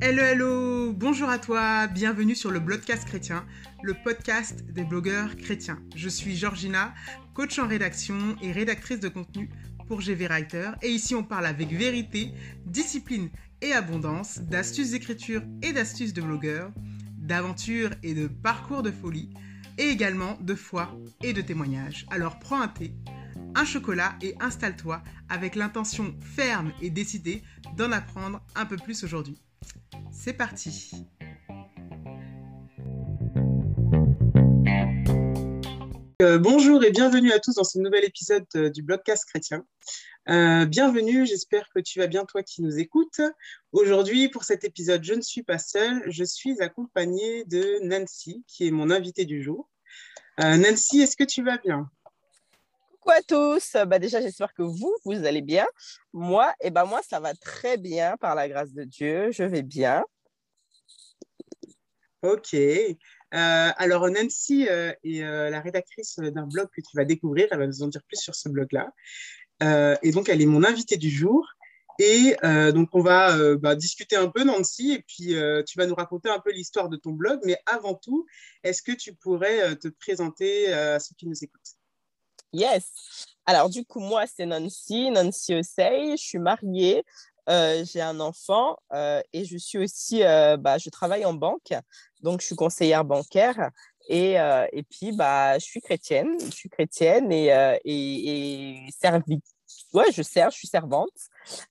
Hello, hello, bonjour à toi, bienvenue sur le Blogcast chrétien, le podcast des blogueurs chrétiens. Je suis Georgina, coach en rédaction et rédactrice de contenu pour GV Writer. Et ici, on parle avec vérité, discipline et abondance, d'astuces d'écriture et d'astuces de blogueurs, d'aventures et de parcours de folie, et également de foi et de témoignages. Alors prends un thé, un chocolat et installe-toi avec l'intention ferme et décidée d'en apprendre un peu plus aujourd'hui. C'est parti euh, Bonjour et bienvenue à tous dans ce nouvel épisode euh, du Blogcast chrétien. Euh, bienvenue, j'espère que tu vas bien toi qui nous écoutes. Aujourd'hui, pour cet épisode, je ne suis pas seule, je suis accompagnée de Nancy, qui est mon invitée du jour. Nancy, est-ce que tu vas bien? Coucou à tous. Bah déjà, j'espère que vous, vous allez bien. Moi, eh ben moi, ça va très bien par la grâce de Dieu. Je vais bien. Ok. Euh, alors, Nancy euh, est euh, la rédactrice d'un blog que tu vas découvrir. Elle va nous en dire plus sur ce blog-là. et donc, elle est mon invitée du jour. Et donc, on va bah, discuter un peu, Nancy, et puis tu vas nous raconter un peu l'histoire de ton blog. Mais avant tout, est-ce que tu pourrais te présenter à ceux qui nous écoutent? Yes. Alors, du coup, moi, c'est Nancy, Nancy Osei. Je suis mariée. Euh, j'ai un enfant euh, et je suis aussi, euh, bah, je travaille en banque, donc je suis conseillère bancaire et, et puis bah, je suis chrétienne, je suis chrétienne et, et, et ouais, je sers, je suis servante.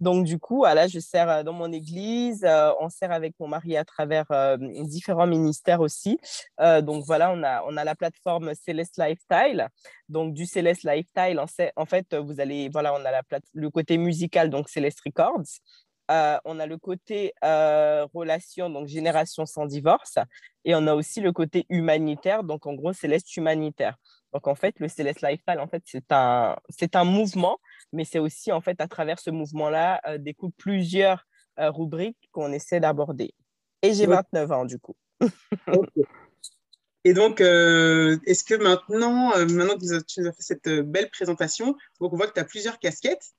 Donc, du coup, là, je sers euh, dans mon église. Euh, on sert avec mon mari à travers euh, différents ministères aussi. donc, voilà, on a, on a la plateforme Céleste Lifestyle. Donc, du Céleste Lifestyle, en, fait, vous allez, voilà, on a le côté musical, donc Céleste Records. on a le côté relation, donc génération sans divorce, et on a aussi le côté humanitaire, donc en gros Céleste humanitaire. Donc en fait, le Céleste Lifestyle, en fait, c'est un, c'est un mouvement mais c'est aussi en fait à travers ce mouvement-là euh, découlent plusieurs euh, rubriques qu'on essaie d'aborder. Et j'ai 29 ans du coup. Et donc, euh, est-ce que maintenant, maintenant que tu nous as fait cette belle présentation, donc on voit que tu as plusieurs casquettes.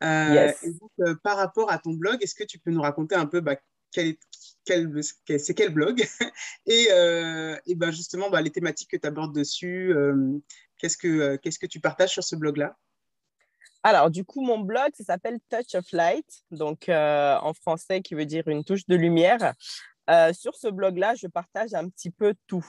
par rapport à ton blog, est-ce que tu peux nous raconter un peu bah, c'est quel blog et, et ben justement bah, les thématiques que tu abordes dessus qu'est-ce que qu'est-ce que tu partages sur ce blog là alors, du coup, mon blog, ça s'appelle Touch of Light, donc euh, en français, qui veut dire une touche de lumière. Euh, sur ce blog-là, je partage un petit peu tout.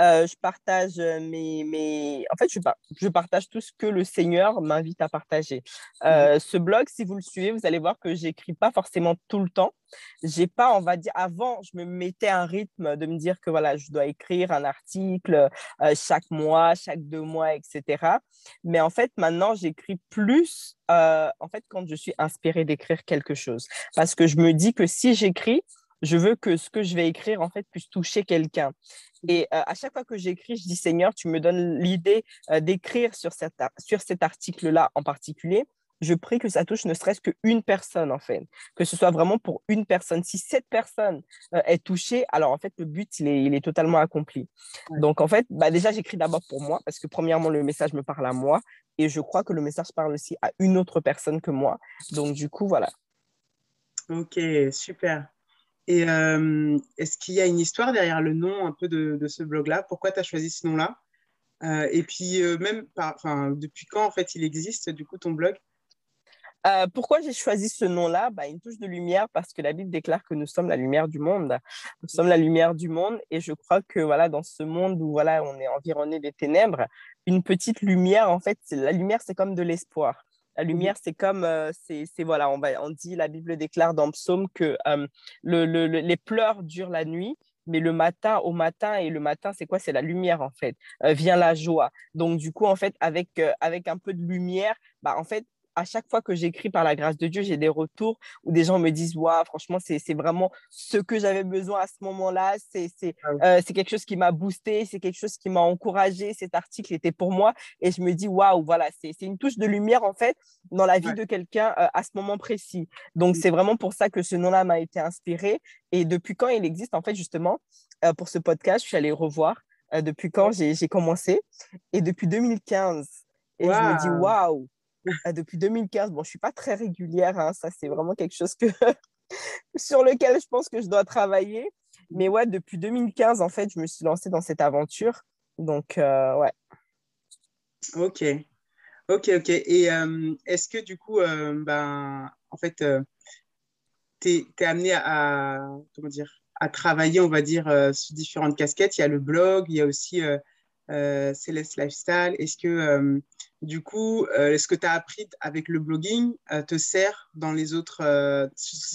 Euh, je partage mes, mes... En fait, je, je, partage tout ce que le Seigneur m'invite à partager. Euh, ce blog, si vous le suivez, vous allez voir que j'écris pas forcément tout le temps. J'ai pas, on va dire, avant, je me mettais un rythme de me dire que voilà, je dois écrire un article euh, chaque mois, chaque deux mois, etc. Mais en fait, maintenant, j'écris plus, en fait, quand je suis inspirée d'écrire quelque chose. Parce que je me dis que si j'écris, je veux que ce que je vais écrire, en fait, puisse toucher quelqu'un. Et euh, à chaque fois que j'écris, je dis, Seigneur, tu me donnes l'idée euh, d'écrire sur, sur cet article-là en particulier. Je prie que ça touche ne serait-ce qu'une personne, en fait. Que ce soit vraiment pour une personne. Si cette personne euh, est touchée, alors en fait, le but, il est, il est totalement accompli. Donc, en fait, bah, déjà, j'écris d'abord pour moi, parce que premièrement, le message me parle à moi. Et je crois que le message parle aussi à une autre personne que moi. Donc, du coup, voilà. Ok, super. Et euh, est-ce qu'il y a une histoire derrière le nom un peu de, ce blog-là? Pourquoi tu as choisi ce nom-là? Euh, Et puis, euh, même, depuis quand en fait il existe, du coup, ton blog? Pourquoi j'ai choisi ce nom-là? Bah, Une touche de lumière parce que la Bible déclare que nous sommes la lumière du monde. Nous sommes la lumière du monde et je crois que voilà, dans ce monde où voilà, on est environné des ténèbres, une petite lumière, en fait, la lumière, c'est comme de l'espoir. La lumière, c'est comme, euh, c'est, voilà, on, va, on dit, la Bible déclare dans Psaume que euh, le, les pleurs durent la nuit, mais le matin au matin, et le matin, c'est quoi? C'est la lumière, en fait, euh, vient la joie. Donc, du coup, en fait, avec, avec un peu de lumière, bah, en fait, à chaque fois que j'écris par la grâce de Dieu, j'ai des retours où des gens me disent Waouh, franchement, c'est vraiment ce que j'avais besoin à ce moment-là. C'est ah euh, quelque chose qui m'a boosté, c'est quelque chose qui m'a encouragé. Cet article était pour moi. Et je me dis Waouh, voilà, c'est une touche de lumière, en fait, dans la vie de quelqu'un euh, à ce moment précis. Donc, c'est vraiment pour ça que ce nom-là m'a été inspiré. Et depuis quand il existe, en fait, justement, euh, pour ce podcast, je suis allée revoir depuis quand j'ai commencé. Et depuis 2015. Et je me dis Waouh depuis 2015. Bon, je ne suis pas très régulière, hein, ça c'est vraiment quelque chose que sur lequel je pense que je dois travailler. Mais ouais, depuis 2015, en fait, je me suis lancée dans cette aventure. Donc, euh, ouais. Ok. Ok, ok. Et euh, est-ce que du coup, euh, ben, en fait, tu es, amené à, comment dire, à travailler, on va dire, sur différentes casquettes? Il y a le blog, il y a aussi Céleste Lifestyle. Est-ce que, du coup, est-ce que tu as appris avec le blogging te sert dans les autres,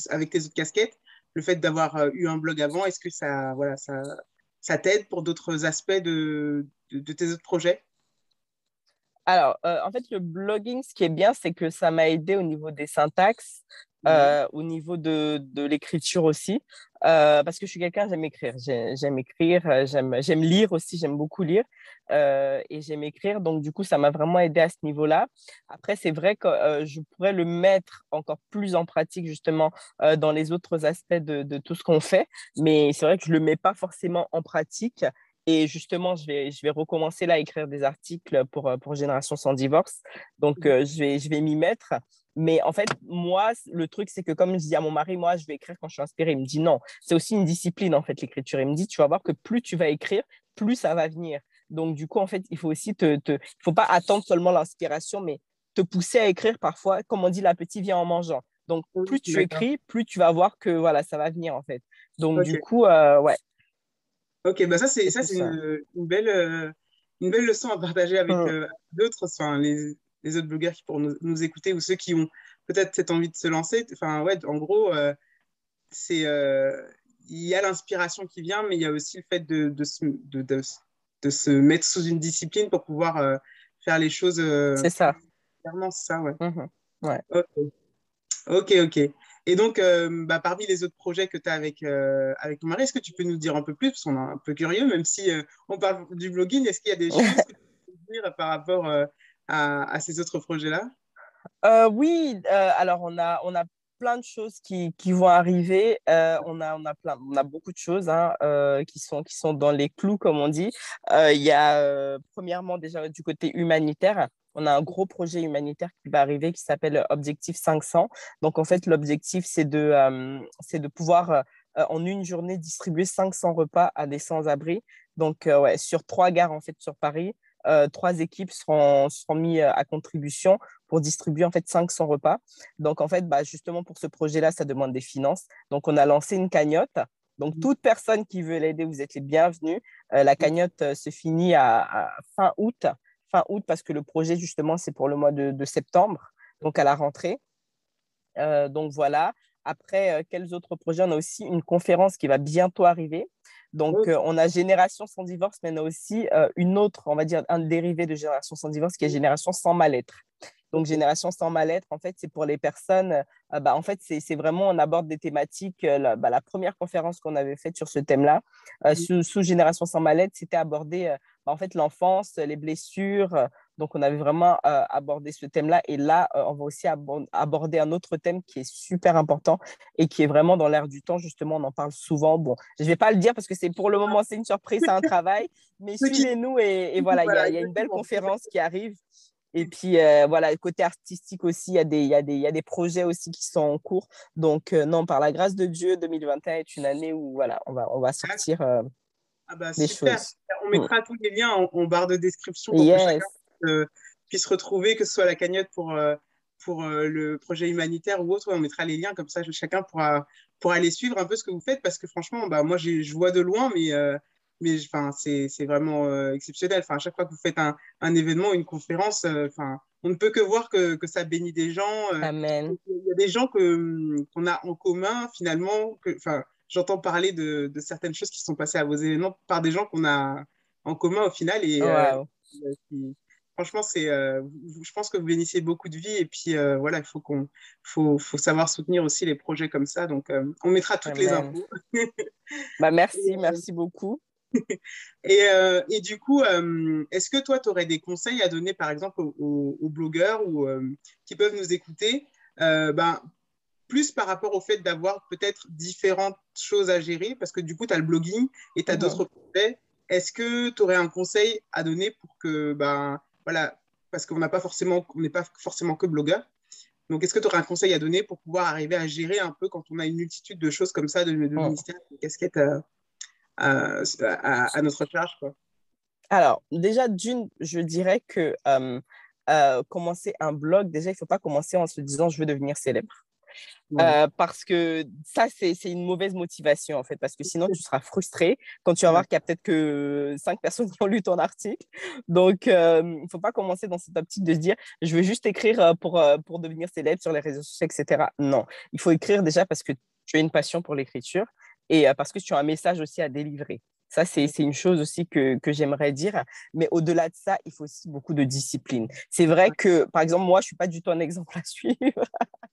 avec tes autres casquettes? Le fait d'avoir euh, eu un blog avant, est-ce que ça, voilà, ça, ça t'aide pour d'autres aspects de, de, tes autres projets? Alors, euh, en fait, le blogging, ce qui est bien, c'est que ça m'a aidé au niveau des syntaxes, euh, au niveau de, de l'écriture aussi, euh, parce que je suis quelqu'un, j'aime écrire. J'aime écrire, euh, j'aime lire aussi, j'aime beaucoup lire et j'aime écrire. Donc, du coup, ça m'a vraiment aidé à ce niveau-là. Après, c'est vrai que je pourrais le mettre encore plus en pratique, justement, dans les autres aspects de, de tout ce qu'on fait, mais c'est vrai que je ne le mets pas forcément en pratique. Et justement, je vais, je vais recommencer là à écrire des articles pour, pour Génération sans divorce. Donc, mmh. je vais, je vais m'y mettre. Mais en fait, moi, le truc, c'est que comme je dis à mon mari, moi, je vais écrire quand je suis inspirée. Il me dit non, c'est aussi une discipline, en fait, l'écriture. Il me dit, tu vas voir que plus tu vas écrire, plus ça va venir. Donc, du coup, en fait, il faut aussi te, il faut pas attendre seulement l'inspiration, mais te pousser à écrire parfois, comme on dit, l'appétit vient en mangeant. Donc, plus tu écris, plus tu vas voir que voilà, ça va venir, en fait. Donc, du coup, euh, ouais. Ok, bah ça, c'est ça, c'est une, belle, euh, une belle leçon à partager avec hum. euh, d'autres, enfin, les, les autres blogueurs qui pourront nous, écouter ou ceux qui ont peut-être cette envie de se lancer. Enfin, ouais, en gros, euh, c'est il y a l'inspiration qui vient, mais il y a aussi le fait de, de, se, de, de, se mettre sous une discipline pour pouvoir faire les choses. c'est ça. Clairement, c'est ça, ouais. Mmh ouais. Ok, ok. Et donc, bah, parmi les autres projets que tu as avec, avec ton mari, est-ce que tu peux nous dire un peu plus? Parce qu'on est un peu curieux, même si on parle du blogging, est-ce qu'il y a des choses que tu peux dire par rapport à, ces autres projets-là? Euh, Oui, euh, alors on a, on a plein de choses qui, qui vont arriver. Euh, on, a, on, a plein, on a beaucoup de choses hein, qui, sont, qui sont dans les clous, comme on dit. Il y a premièrement déjà du côté humanitaire. On a un gros projet humanitaire qui va arriver qui s'appelle Objectif 500. Donc, en fait, l'objectif, c'est de, c'est de pouvoir, en une journée, distribuer 500 repas à des sans-abri. Donc, ouais, sur trois gares, en fait, sur Paris. Euh, trois équipes seront, seront mises euh, à contribution pour distribuer en fait 500 repas. Donc en fait, bah, justement pour ce projet-là, ça demande des finances. Donc on a lancé une cagnotte. Donc mmh. toute personne qui veut l'aider, vous êtes les bienvenus. Euh, la mmh. cagnotte se finit à, fin août. Fin août parce que le projet justement c'est pour le mois de, septembre, donc à la rentrée. donc voilà. Après, quels autres projets? On a aussi une conférence qui va bientôt arriver. Donc, euh, on a Génération sans divorce, mais on a aussi euh, une autre, on va dire, un dérivé de Génération sans divorce qui est Génération sans mal-être. Donc, Génération sans mal-être, en fait, c'est pour les personnes, euh, bah, en fait, c'est vraiment, on aborde des thématiques. Bah, la, première conférence qu'on avait faite sur ce thème-là, sous, Génération sans mal-être, c'était aborder, bah, en fait, l'enfance, les blessures, donc, on avait vraiment euh, abordé ce thème-là. Et là, euh, on va aussi aborder un autre thème qui est super important et qui est vraiment dans l'air du temps. Justement, on en parle souvent. Bon, je ne vais pas le dire parce que c'est pour le moment, c'est une surprise, c'est un travail. Mais suivez-nous et, voilà, il y, a une belle conférence qui arrive. Et puis, euh, voilà, côté artistique aussi, il y, a des, y, a des, y a des projets aussi qui sont en cours. Donc, non, par la grâce de Dieu, 2021 est une année où voilà, on va, on va sortir ah bah, des super. choses. On mettra tous les liens en, barre de description pour que chacun puissent retrouver, que ce soit la cagnotte pour, euh, pour euh, le projet humanitaire ou autre. on mettra les liens, comme ça chacun pourra, pourra aller suivre un peu ce que vous faites, parce que franchement, bah, moi, je vois de loin, mais, euh, mais c'est vraiment exceptionnel. Enfin, à chaque fois que vous faites un, un événement, une conférence, enfin, on ne peut que voir que, que ça bénit des gens. Amen. Il y a des gens qu'on a en commun, finalement. Enfin, J'entends parler de, de, certaines choses qui sont passées à vos événements par des gens qu'on a en commun au final. Et, franchement, c'est, euh, je pense que vous bénissez beaucoup de vie et puis euh, voilà, il faut qu'on, faut, faut, savoir soutenir aussi les projets comme ça. Donc, euh, on mettra toutes les infos. bah, merci, merci beaucoup. et, et, du coup, est-ce que toi, tu aurais des conseils à donner, par exemple, aux, blogueurs ou qui peuvent nous écouter, ben, plus par rapport au fait d'avoir peut-être différentes choses à gérer, parce que du coup, tu as le blogging et tu as d'autres projets. Est-ce que tu aurais un conseil à donner pour que ben, voilà, parce qu'on n'est pas forcément que blogueur. Donc, est-ce que tu aurais un conseil à donner pour pouvoir arriver à gérer un peu quand on a une multitude de choses comme ça, de, de ministères, de casquettes à, à, notre charge quoi? Alors, déjà, d'une, je dirais que euh, euh, commencer un blog, déjà, il ne faut pas commencer en se disant je veux devenir célèbre. Euh, parce que ça, c'est une mauvaise motivation, en fait, parce que sinon, tu seras frustré quand tu vas voir qu'il y a peut-être que cinq personnes qui ont lu ton article. Donc, il ne faut pas commencer dans cette optique de se dire, je veux juste écrire pour, pour devenir célèbre sur les réseaux sociaux, etc. Non, il faut écrire déjà parce que tu as une passion pour l'écriture et parce que tu as un message aussi à délivrer. Ça, c'est une chose aussi que, que j'aimerais dire. Mais au-delà de ça, il faut aussi beaucoup de discipline. C'est vrai que, par exemple, moi, je ne suis pas du tout un exemple à suivre.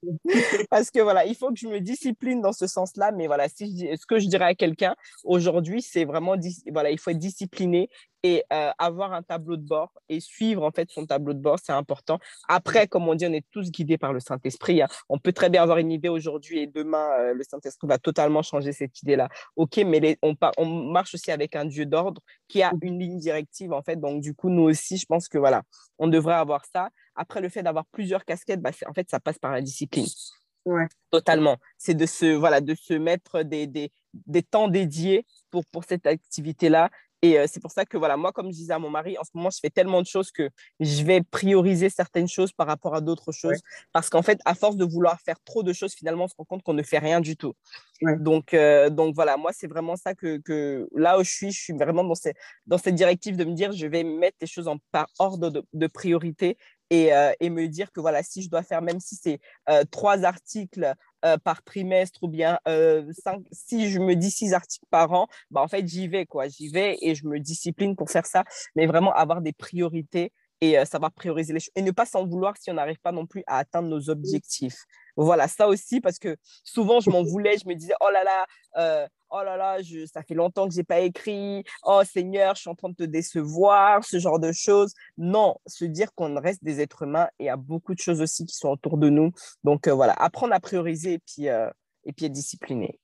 Parce que voilà, il faut que je me discipline dans ce sens-là. Mais voilà, si ce que je dirais à quelqu'un aujourd'hui, c'est vraiment, voilà, il faut être discipliné et euh, avoir un tableau de bord et suivre en fait son tableau de bord, c'est important. Après, comme on dit, on est tous guidés par le Saint-Esprit. Hein. On peut très bien avoir une idée aujourd'hui et demain, euh, le Saint-Esprit va totalement changer cette idée-là. OK, mais on, on, marche aussi avec un Dieu d'ordre qui a une ligne directive en fait. Donc, du coup, nous aussi, je pense que voilà, on devrait avoir ça. Après, le fait d'avoir plusieurs casquettes, bah, en fait, ça passe par la discipline. Ouais. Totalement. C'est de se, voilà, de se mettre des, des, des temps dédiés pour, pour cette activité-là et euh, c'est pour ça que, voilà, moi, comme je disais à mon mari, en ce moment, je fais tellement de choses que je vais prioriser certaines choses par rapport à d'autres choses. Parce qu'en fait, à force de vouloir faire trop de choses, finalement, on se rend compte qu'on ne fait rien du tout. Donc, euh, donc, voilà, moi, c'est vraiment ça que, que, là où je suis, je suis vraiment dans, ces, dans cette directive de me dire, je vais mettre les choses en, par ordre de, de priorité et, euh, et, me dire que voilà, si je dois faire, même si c'est trois articles euh, par trimestre ou bien euh, si je me dis six articles par an, bah, en fait, j'y vais, quoi. J'y vais et je me discipline pour faire ça, mais vraiment avoir des priorités et euh, savoir prioriser les choses et ne pas s'en vouloir si on n'arrive pas non plus à atteindre nos objectifs. Voilà, ça aussi, parce que souvent, je m'en voulais, je me disais, oh là là, oh là là, je, ça fait longtemps que je n'ai pas écrit, oh Seigneur, je suis en train de te décevoir, ce genre de choses. Non, se dire qu'on reste des êtres humains et il y a beaucoup de choses aussi qui sont autour de nous. Donc euh, voilà, apprendre à prioriser et puis, euh, et puis être discipliné.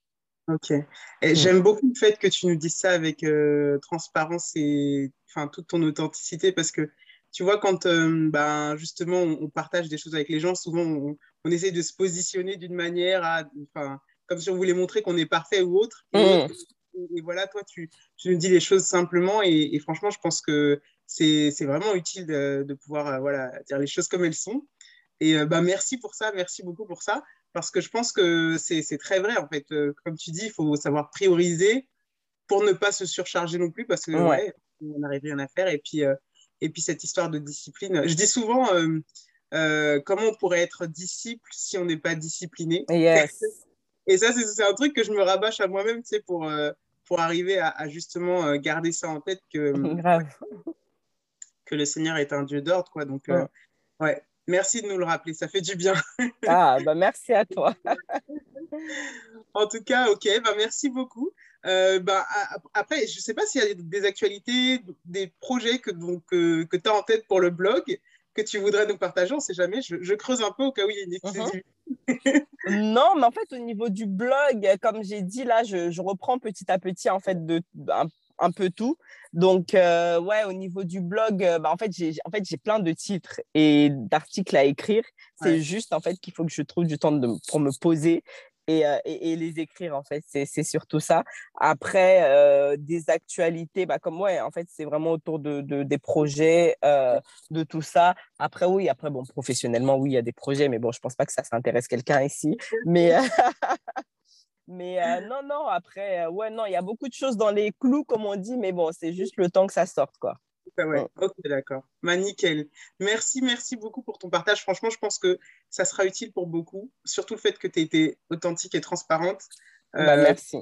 Ok. Et mm. j'aime beaucoup le fait que tu nous dises ça avec euh, transparence et enfin, toute ton authenticité parce que tu vois, quand ben, justement on, partage des choses avec les gens, souvent on, on essaie de se positionner d'une manière à. Enfin, comme si on voulait montrer qu'on est parfait ou autre. Et, mm. voilà, toi, tu, tu, nous dis les choses simplement. Et, franchement, je pense que c'est vraiment utile de, pouvoir euh, voilà, dire les choses comme elles sont. Et euh, bah, merci pour ça, merci beaucoup pour ça. Parce que je pense que c'est très vrai, en fait. Euh, comme tu dis, il faut savoir prioriser pour ne pas se surcharger non plus, parce que ouais. on n'arrive rien à faire. Et puis, et puis, cette histoire de discipline. Je dis souvent, comment on pourrait être disciple si on n'est pas discipliné? Yes. Et ça, c'est un truc que je me rabâche à moi-même, tu sais, pour, euh, pour arriver à, justement euh, garder ça en tête que, que le Seigneur est un Dieu d'ordre, quoi. Donc, euh, ouais. Merci de nous le rappeler, ça fait du bien. ah, bah merci à toi. en tout cas, ok, bah merci beaucoup. bah, après, je ne sais pas s'il y a des actualités, des projets que, donc, que tu as en tête pour le blog que tu voudrais nous partager. On ne sait jamais, je, creuse un peu au cas où il y a une mhm. exclusivité. non, mais en fait, au niveau du blog, comme j'ai dit, là, je, reprends petit à petit, en fait, de, un, peu tout. Donc, euh, ouais, au niveau du blog, euh, bah, en fait, j'ai en fait, plein de titres et d'articles à écrire. C'est juste, en fait, qu'il faut que je trouve du temps de, pour me poser euh, et, et, les écrire, en fait. C'est surtout ça. Après, euh, des actualités, bah, comme moi, en fait, c'est vraiment autour de, de des projets, euh, de tout ça. Après, oui, après, bon, professionnellement, oui, il y a des projets, mais bon, je pense pas que ça s'intéresse quelqu'un ici. Mais, mais non, non, après, ouais, non, il y a beaucoup de choses dans les clous, comme on dit, mais bon, c'est juste le temps que ça sorte, quoi. Ouais. Ok, d'accord. Bah, nickel. Merci, merci beaucoup pour ton partage. Franchement, je pense que ça sera utile pour beaucoup, surtout le fait que tu aies été authentique et transparente. Bah, euh, merci.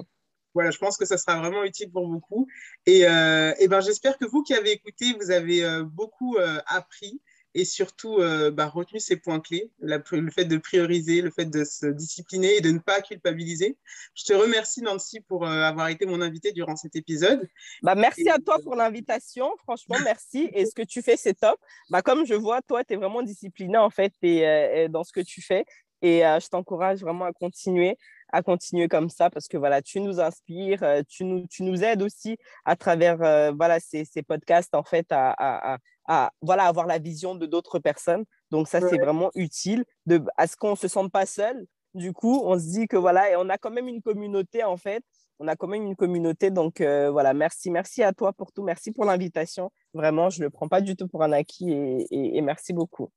Voilà, je pense que ça sera vraiment utile pour beaucoup. Et, euh, et ben, j'espère que vous qui avez écouté, vous avez euh, beaucoup appris et surtout euh, bah, retenu ces points clés, le fait de prioriser, le fait de se discipliner et de ne pas culpabiliser. Je te remercie Nancy pour euh, avoir été mon invitée durant cet épisode. Bah, merci à toi pour l'invitation, franchement merci. Et ce que tu fais, c'est top. Bah, comme je vois, toi, tu es vraiment discipliné en fait et, euh, dans ce que tu fais. Et je t'encourage vraiment à continuer. À continuer comme ça parce que voilà, tu nous inspires, tu nous, tu nous aides aussi à travers voilà, ces, ces, podcasts en fait à, à, à, voilà, avoir la vision de d'autres personnes. Donc ça, c'est vraiment utile de, à ce qu'on ne se sente pas seul. Du coup, on se dit que voilà, et on a quand même une communauté en fait. On a quand même une communauté. Donc voilà, merci. Merci à toi pour tout. Merci pour l'invitation. Vraiment, je ne le prends pas du tout pour un acquis et, et merci beaucoup.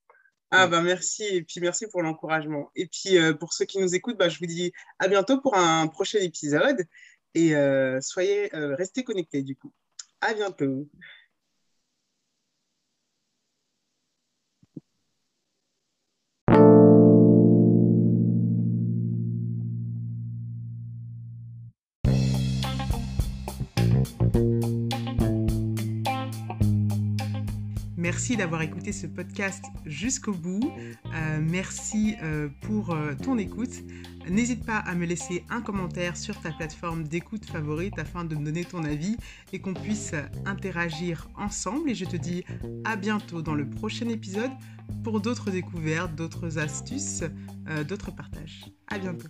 Ah bah merci et puis merci pour l'encouragement. Et puis euh, pour ceux qui nous écoutent, bah, je vous dis à bientôt pour un prochain épisode et euh, soyez euh, restez connectés du coup. À bientôt. Merci d'avoir écouté ce podcast jusqu'au bout. Euh, merci euh, pour euh, ton écoute. N'hésite pas à me laisser un commentaire sur ta plateforme d'écoute favorite afin de me donner ton avis et qu'on puisse interagir ensemble. Et je te dis à bientôt dans le prochain épisode pour d'autres découvertes, d'autres astuces, d'autres partages. À bientôt.